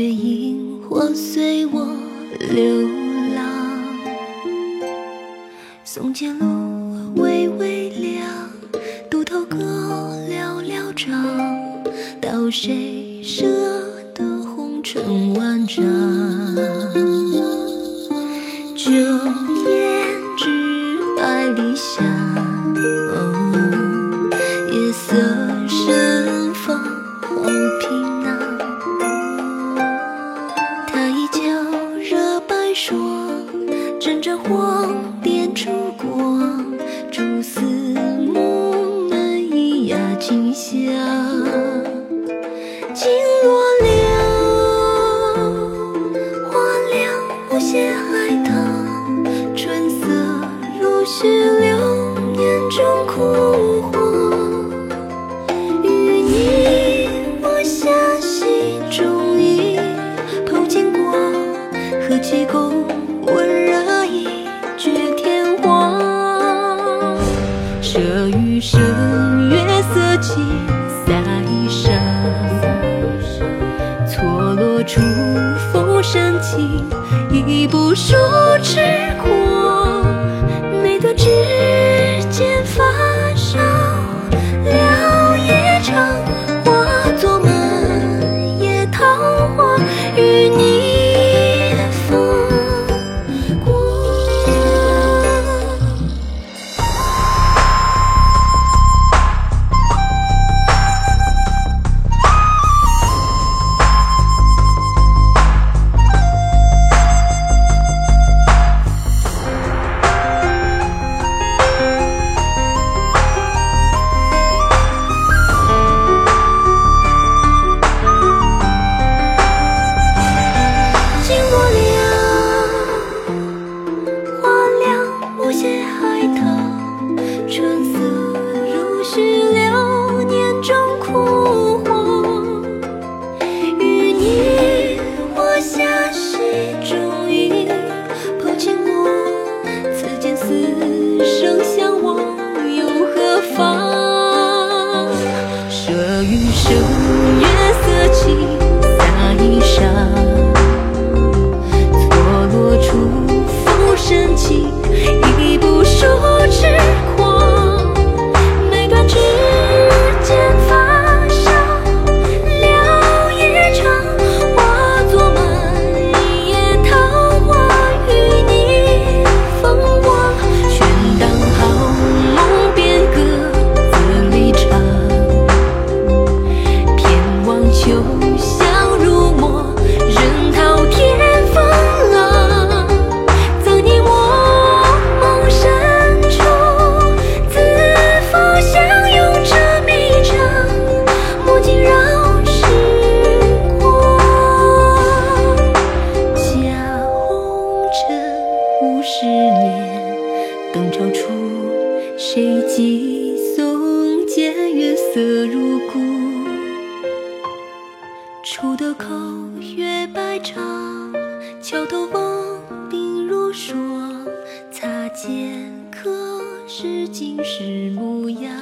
月萤火随我流浪。松间路微微凉，渡头歌寥寥唱，到谁舍阵阵黄点烛光。蛛丝木门咿呀清香，金罗凉，花凉无限海棠。春色如许流年中枯这余生月色起洒衣裳，错落处风山情，一步数痴狂。每段指尖色如许流年中枯黄与你我相惜终于抱紧我此间死生相望又何妨舍余生月色轻洒衣裳错落处浮生尽色如故，出得口，月白长，桥头望，鬓如霜，擦肩，可是今时模样。